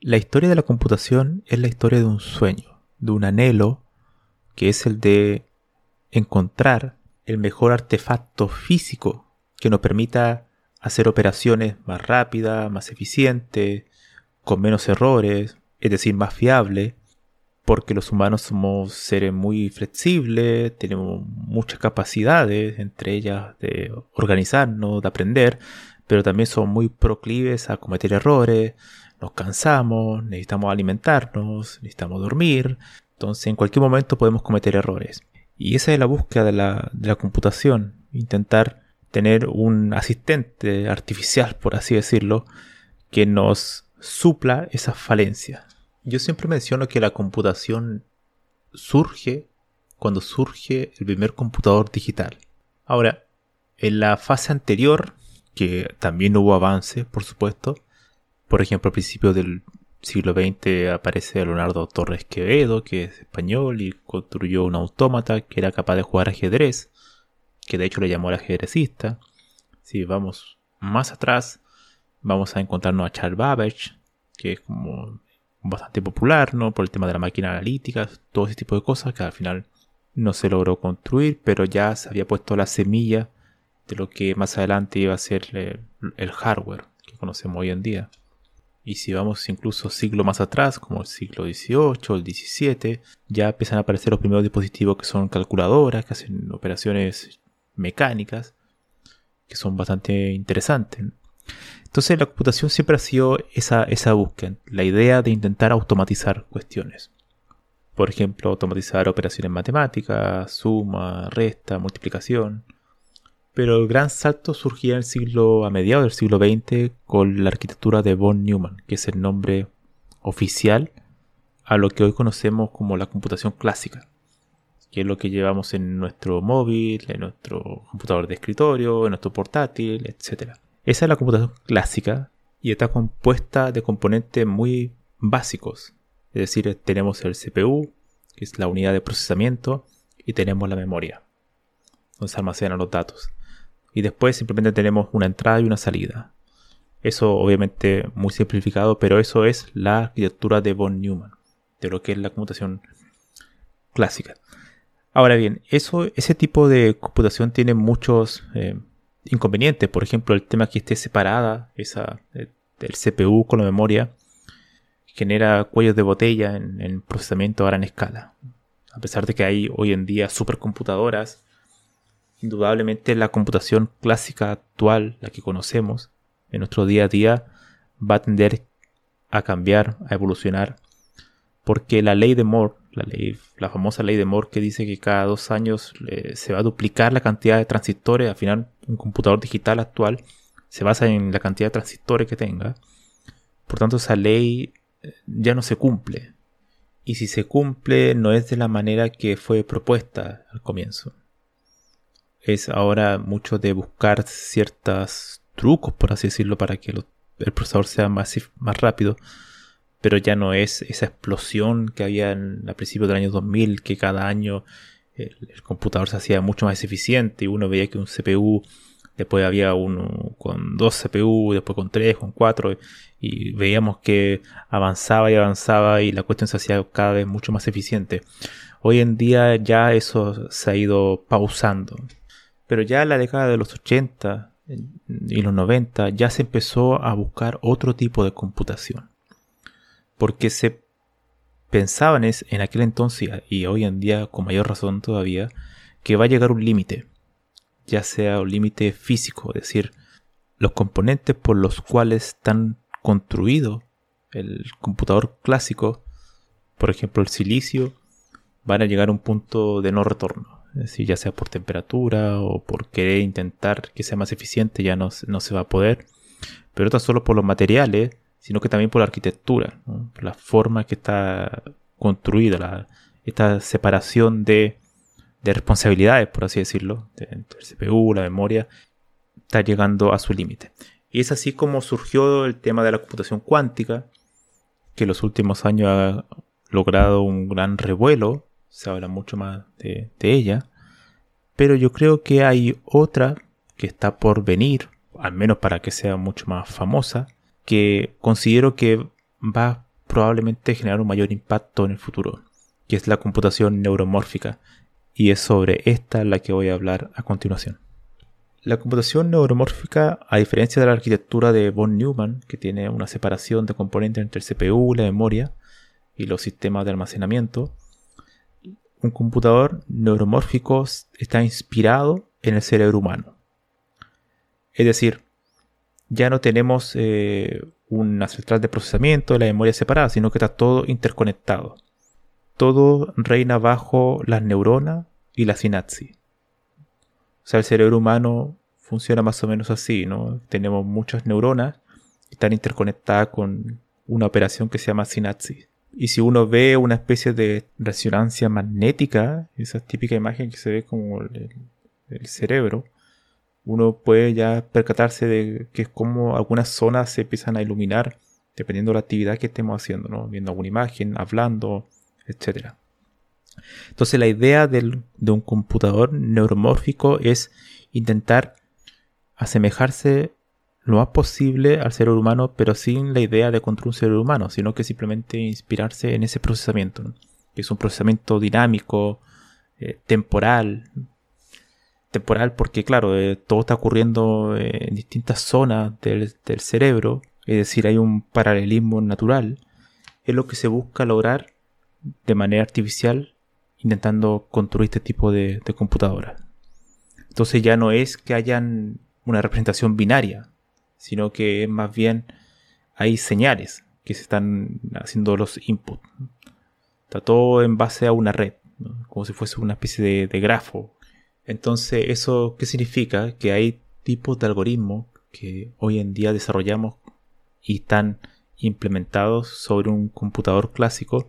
La historia de la computación es la historia de un sueño, de un anhelo, que es el de encontrar el mejor artefacto físico que nos permita hacer operaciones más rápidas, más eficientes, con menos errores, es decir, más fiable, porque los humanos somos seres muy flexibles, tenemos muchas capacidades, entre ellas de organizarnos, de aprender, pero también somos muy proclives a cometer errores, nos cansamos, necesitamos alimentarnos, necesitamos dormir, entonces en cualquier momento podemos cometer errores. Y esa es la búsqueda de la, de la computación, intentar tener un asistente artificial, por así decirlo, que nos supla esas falencias. Yo siempre menciono que la computación surge cuando surge el primer computador digital. Ahora, en la fase anterior, que también hubo avances, por supuesto, por ejemplo, a principios del siglo XX aparece Leonardo Torres Quevedo, que es español y construyó un autómata que era capaz de jugar ajedrez, que de hecho le llamó el ajedrecista. Si vamos más atrás, vamos a encontrarnos a Charles Babbage, que es como bastante popular, ¿no? Por el tema de la máquina analítica, todo ese tipo de cosas que al final no se logró construir, pero ya se había puesto la semilla de lo que más adelante iba a ser el hardware que conocemos hoy en día. Y si vamos incluso siglo más atrás, como el siglo XVIII, el XVII, ya empiezan a aparecer los primeros dispositivos que son calculadoras, que hacen operaciones mecánicas, que son bastante interesantes. Entonces la computación siempre ha sido esa, esa búsqueda, la idea de intentar automatizar cuestiones. Por ejemplo, automatizar operaciones matemáticas, suma, resta, multiplicación. Pero el gran salto surgía en el siglo, a mediados del siglo XX con la arquitectura de von Neumann, que es el nombre oficial a lo que hoy conocemos como la computación clásica, que es lo que llevamos en nuestro móvil, en nuestro computador de escritorio, en nuestro portátil, etc. Esa es la computación clásica y está compuesta de componentes muy básicos. Es decir, tenemos el CPU, que es la unidad de procesamiento, y tenemos la memoria, donde se almacenan los datos y después simplemente tenemos una entrada y una salida. Eso obviamente muy simplificado, pero eso es la arquitectura de von Neumann, de lo que es la computación clásica. Ahora bien, eso, ese tipo de computación tiene muchos eh, inconvenientes. Por ejemplo, el tema que esté separada esa, eh, el CPU con la memoria genera cuellos de botella en, en procesamiento a gran escala. A pesar de que hay hoy en día supercomputadoras indudablemente la computación clásica actual, la que conocemos en nuestro día a día, va a tender a cambiar, a evolucionar, porque la ley de Moore, la, famosa ley de Moore que dice que cada dos años eh, se va a duplicar la cantidad de transistores, al final un computador digital actual se basa en la cantidad de transistores que tenga, por tanto esa ley eh, ya no se cumple, y si se cumple no es de la manera que fue propuesta al comienzo es ahora mucho de buscar ciertos trucos, por así decirlo, para que el procesador sea más, más rápido. Pero ya no es esa explosión que había a principios del año 2000, que cada año el, computador se hacía mucho más eficiente y uno veía que un CPU, después había uno con dos CPU, después con tres, con cuatro, y veíamos que avanzaba y avanzaba y la cuestión se hacía cada vez mucho más eficiente. Hoy en día ya eso se ha ido pausando. Pero ya en la década de los 80 y los 90 ya se empezó a buscar otro tipo de computación. porque se pensaban en aquel entonces y hoy en día con mayor razón todavía que va a llegar un límite, ya sea un límite físico, es decir, los componentes por los cuales están construidos el computador clásico, por ejemplo el silicio, van a llegar a un punto de no retorno. Decir, ya sea por temperatura o por querer intentar que sea más eficiente, ya no, no se va a poder. Pero no solo por los materiales, sino que también por la arquitectura, por la forma que está construida, esta separación de, responsabilidades, por así decirlo, entre el CPU, la memoria, está llegando a su límite. Y es así como surgió el tema de la computación cuántica, que en los últimos años ha logrado un gran revuelo, se habla mucho más de, ella, pero yo creo que hay otra que está por venir, al menos para que sea mucho más famosa, que considero que va probablemente a generar un mayor impacto en el futuro, que es la computación neuromórfica, y es sobre esta la que voy a hablar a continuación. La computación neuromórfica, a diferencia de la arquitectura de von Neumann, que tiene una separación de componentes entre el CPU, la memoria y los sistemas de almacenamiento, un computador neuromórfico está inspirado en el cerebro humano. Es decir, ya no tenemos eh, una central de procesamiento la memoria separada, sino que está todo interconectado. Todo reina bajo las neuronas y la sinapsis. O sea, el cerebro humano funciona más o menos así, ¿no? Tenemos muchas neuronas que están interconectadas con una operación que se llama sinapsis. Y si uno ve una especie de resonancia magnética, esa típica imagen que se ve como el cerebro, uno puede ya percatarse de que es como algunas zonas se empiezan a iluminar dependiendo de la actividad que estemos haciendo, ¿no? viendo alguna imagen, hablando, etc. Entonces la idea de un computador neuromórfico es intentar asemejarse lo más posible al cerebro humano, pero sin la idea de construir un cerebro humano, sino que simplemente inspirarse en ese procesamiento, que es un procesamiento dinámico, eh, temporal, temporal porque, claro, eh, todo está ocurriendo en distintas zonas del, cerebro, es decir, hay un paralelismo natural, es lo que se busca lograr de manera artificial intentando construir este tipo de, de computadoras. Entonces ya no es que hayan una representación binaria, sino que más bien hay señales que se están haciendo los inputs. Está todo en base a una red, como si fuese una especie de grafo entonces, ¿eso qué significa? Que hay tipos de algoritmos que hoy en día desarrollamos y están implementados sobre un computador clásico.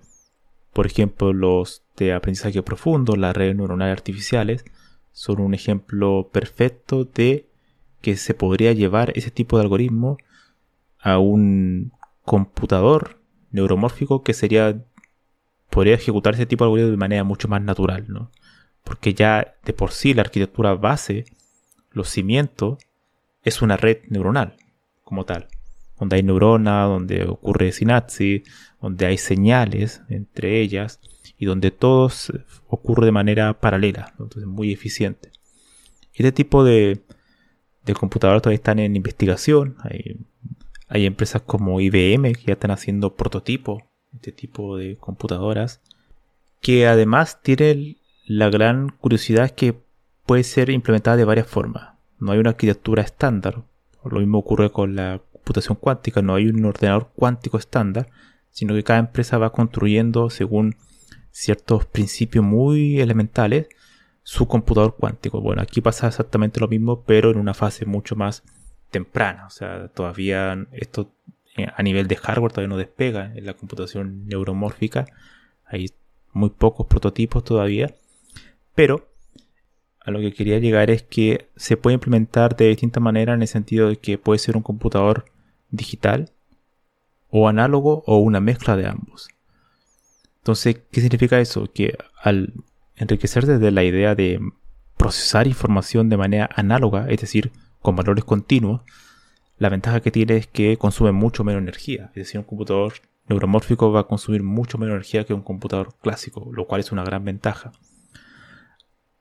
Por ejemplo, los de aprendizaje profundo, las redes neuronales artificiales, son un ejemplo perfecto de que se podría llevar ese tipo de algoritmo a un computador neuromórfico que sería podría ejecutar ese tipo de algoritmo de manera mucho más natural, ¿no? porque ya de por sí la arquitectura base, los cimientos, es una red neuronal como tal, donde hay neuronas, donde ocurre sinapsis, donde hay señales entre ellas y donde todo ocurre de manera paralela, entonces muy eficiente. Este tipo de, de computadoras todavía están en investigación, hay, hay empresas como IBM que ya están haciendo prototipos de este tipo de computadoras que además tienen la gran curiosidad que puede ser implementada de varias formas. No hay una arquitectura estándar. Lo mismo ocurre con la computación cuántica. No hay un ordenador cuántico estándar, sino que cada empresa va construyendo según ciertos principios muy elementales su computador cuántico. Bueno, aquí pasa exactamente lo mismo, pero en una fase mucho más temprana. O sea, todavía esto eh, a nivel de hardware todavía no despega en la computación neuromórfica. Hay muy pocos prototipos todavía. Pero a lo que quería llegar es que se puede implementar de distinta manera en el sentido de que puede ser un computador digital o análogo o una mezcla de ambos. Entonces, ¿qué significa eso? Que al enriquecer desde la idea de procesar información de manera análoga, es decir, con valores continuos, la ventaja que tiene es que consume mucho menos energía. Es decir, un computador neuromórfico va a consumir mucho menos energía que un computador clásico, lo cual es una gran ventaja.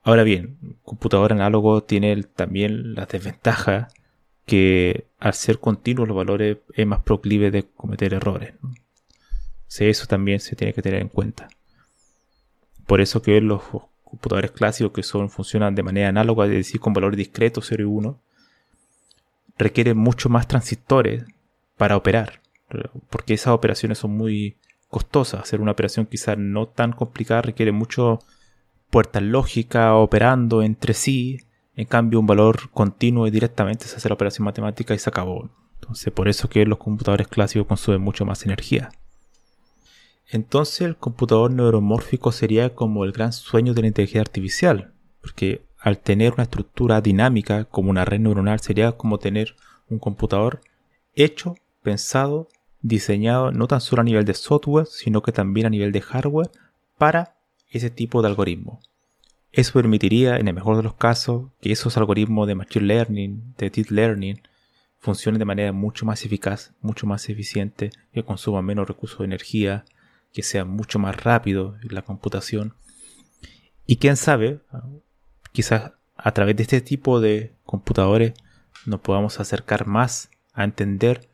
Ahora bien, computador análogo tiene también la desventaja que al ser continuos los valores es más proclive de cometer errores. eso también se tiene que tener en cuenta. Por eso que los computadores clásicos que son, funcionan de manera análoga, es decir, con valores discretos 0 y 1, requieren mucho más transistores para operar, porque esas operaciones son muy costosas. Hacer una operación quizás no tan complicada requiere mucho puertas lógicas operando entre sí. En cambio, un valor continuo y directamente se hace la operación matemática y se acabó. Entonces, por eso que los computadores clásicos consumen mucho más energía. Entonces, el computador neuromórfico sería como el gran sueño de la inteligencia artificial, porque al tener una estructura dinámica como una red neuronal sería como tener un computador hecho, pensado, diseñado no tan solo a nivel de software, sino que también a nivel de hardware para ese tipo de algoritmo. Eso permitiría, en el mejor de los casos, que esos algoritmos de Machine Learning, de Deep Learning, funcionen de manera mucho más eficaz, mucho más eficiente, que consuman menos recursos de energía, que sea mucho más rápido la computación. Y quién sabe, quizás a través de este tipo de computadores nos podamos acercar más a entender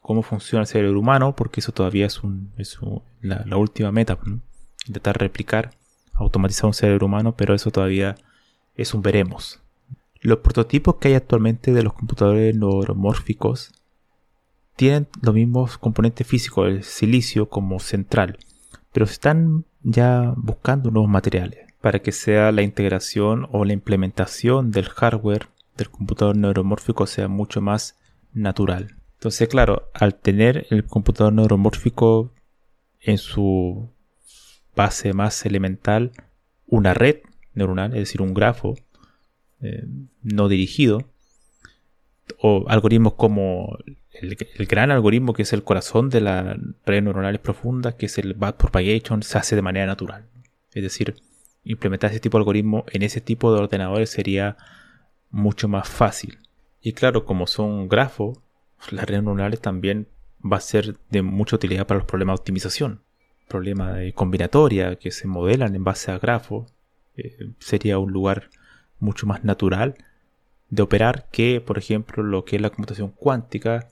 cómo funciona el cerebro humano, porque eso todavía es, un, la, última meta, intentar replicar, automatizar un cerebro humano, pero eso todavía es un veremos. Los prototipos que hay actualmente de los computadores neuromórficos tienen los mismos componentes físicos, el silicio como central, pero se están ya buscando nuevos materiales para que sea la integración o la implementación del hardware del computador neuromórfico sea mucho más natural. Entonces, claro, al tener el computador neuromórfico en su base más elemental una red neuronal, es decir, un grafo eh, no dirigido, o algoritmos como el, gran algoritmo que es el corazón de las redes neuronales profundas, que es el backpropagation, se hace de manera natural. Es decir, implementar ese tipo de algoritmo en ese tipo de ordenadores sería mucho más fácil. Y claro, como son grafos, las redes neuronales también va a ser de mucha utilidad para los problemas de optimización. Problemas de combinatoria que se modelan en base a grafos. Eh, sería un lugar mucho más natural de operar que, por ejemplo, lo que es la computación cuántica,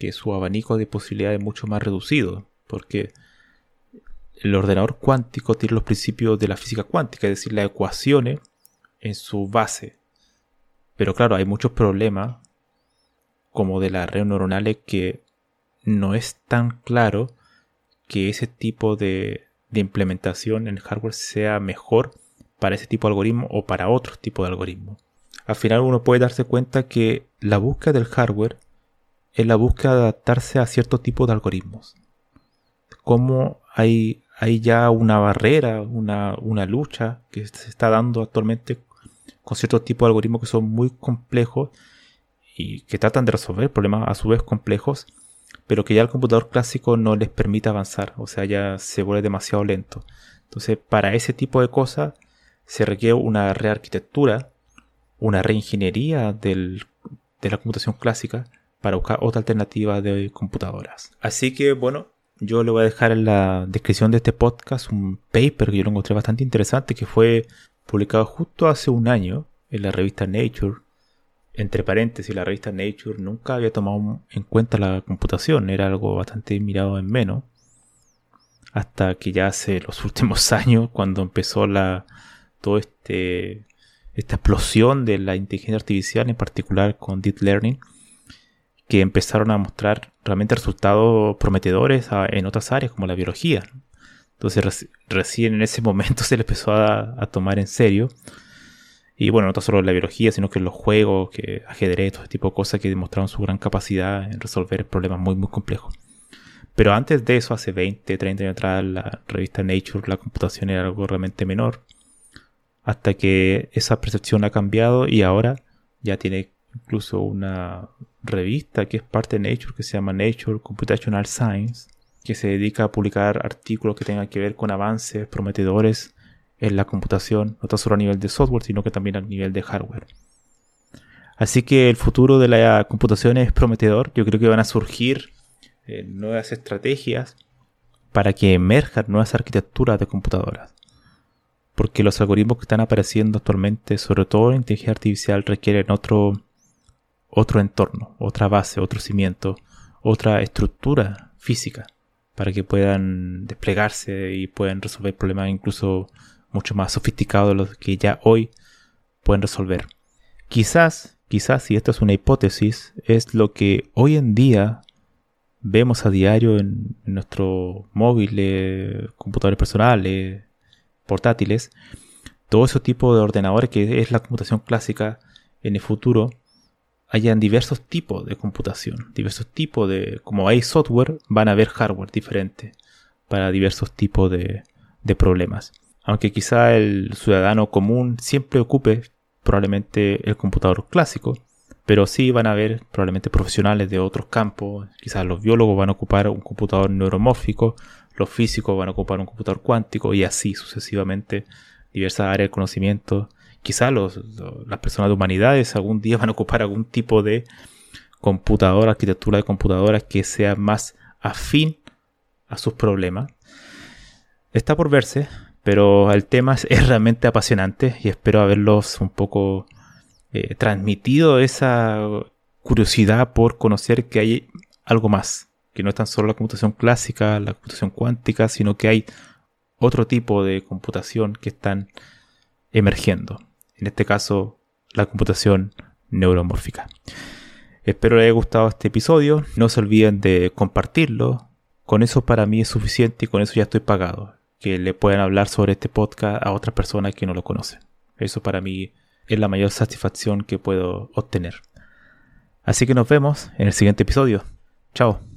que su abanico de posibilidades es mucho más reducido, porque el ordenador cuántico tiene los principios de la física cuántica, es decir, las ecuaciones en su base. Pero claro, hay muchos problemas, como de las redes neuronales, que no es tan claro que ese tipo de, implementación en el hardware sea mejor para ese tipo de algoritmo o para otro tipo de algoritmo. Al final uno puede darse cuenta que la búsqueda del hardware es la búsqueda de adaptarse a cierto tipo de algoritmos. Como hay hay ya una barrera, una, lucha que se está dando actualmente con ciertos tipos de algoritmos que son muy complejos y que tratan de resolver problemas a su vez complejos, pero que ya el computador clásico no les permite avanzar, o sea, ya se vuelve demasiado lento. Entonces, para ese tipo de cosas se requiere una rearquitectura, una reingeniería de la computación clásica para buscar otra alternativa de computadoras. Así que, bueno, yo le voy a dejar en la descripción de este podcast un paper que yo lo encontré bastante interesante que fue publicado justo hace un año en la revista Nature. Entre paréntesis, la revista Nature nunca había tomado en cuenta la computación, era algo bastante mirado en menos. Hasta que ya hace los últimos años, cuando empezó la todo este esta explosión de la inteligencia artificial, en particular con deep learning, que empezaron a mostrar realmente resultados prometedores en otras áreas como la biología. Entonces recién en ese momento se le empezó a, tomar en serio. Y bueno, no solo la biología, sino que los juegos, que ajedrez, todo ese tipo de cosas que demostraron su gran capacidad en resolver problemas muy, muy complejos. Pero antes de eso, hace 20, 30 años atrás, la revista Nature, la computación era algo realmente menor. Hasta que esa percepción ha cambiado y ahora ya tiene incluso una revista que es parte de Nature que se llama Nature Computational Science, que se dedica a publicar artículos que tengan que ver con avances prometedores en la computación, no solo a nivel de software, sino que también a nivel de hardware. Así que el futuro de la computación es prometedor. Yo creo que van a surgir eh, nuevas estrategias para que emerjan nuevas arquitecturas de computadoras. Porque los algoritmos que están apareciendo actualmente, sobre todo en inteligencia artificial, requieren otro otro entorno, otra base, otro cimiento, otra estructura física para que puedan desplegarse y puedan resolver problemas incluso mucho más sofisticados de los que ya hoy pueden resolver. Quizás, quizás, y esto es una hipótesis, es lo que hoy en día vemos a diario en, nuestros móviles, computadores personales, portátiles, todo ese tipo de ordenadores que es la computación clásica en el futuro, hayan diversos tipos de computación, diversos tipos de, como hay software, van a haber hardware diferente para diversos tipos de, de problemas. Aunque quizá el ciudadano común siempre ocupe probablemente el computador clásico, pero sí van a haber probablemente profesionales de otros campos, quizás los biólogos van a ocupar un computador neuromórfico, los físicos van a ocupar un computador cuántico y así sucesivamente diversas áreas de conocimiento. Quizás las personas de humanidades algún día van a ocupar algún tipo de computadora, arquitectura de computadoras que sea más afín a sus problemas. Está por verse, pero el tema es realmente apasionante y espero haberlos un poco eh, transmitido esa curiosidad por conocer que hay algo más, que no es tan solo la computación clásica, la computación cuántica, sino que hay otro tipo de computación que están emergiendo. En este caso, la computación neuromórfica. Espero les haya gustado este episodio. No se olviden de compartirlo. Con eso para mí es suficiente y con eso ya estoy pagado. Que le puedan hablar sobre este podcast a otras personas que no lo conocen. Eso para mí es la mayor satisfacción que puedo obtener. Así que nos vemos en el siguiente episodio. Chao.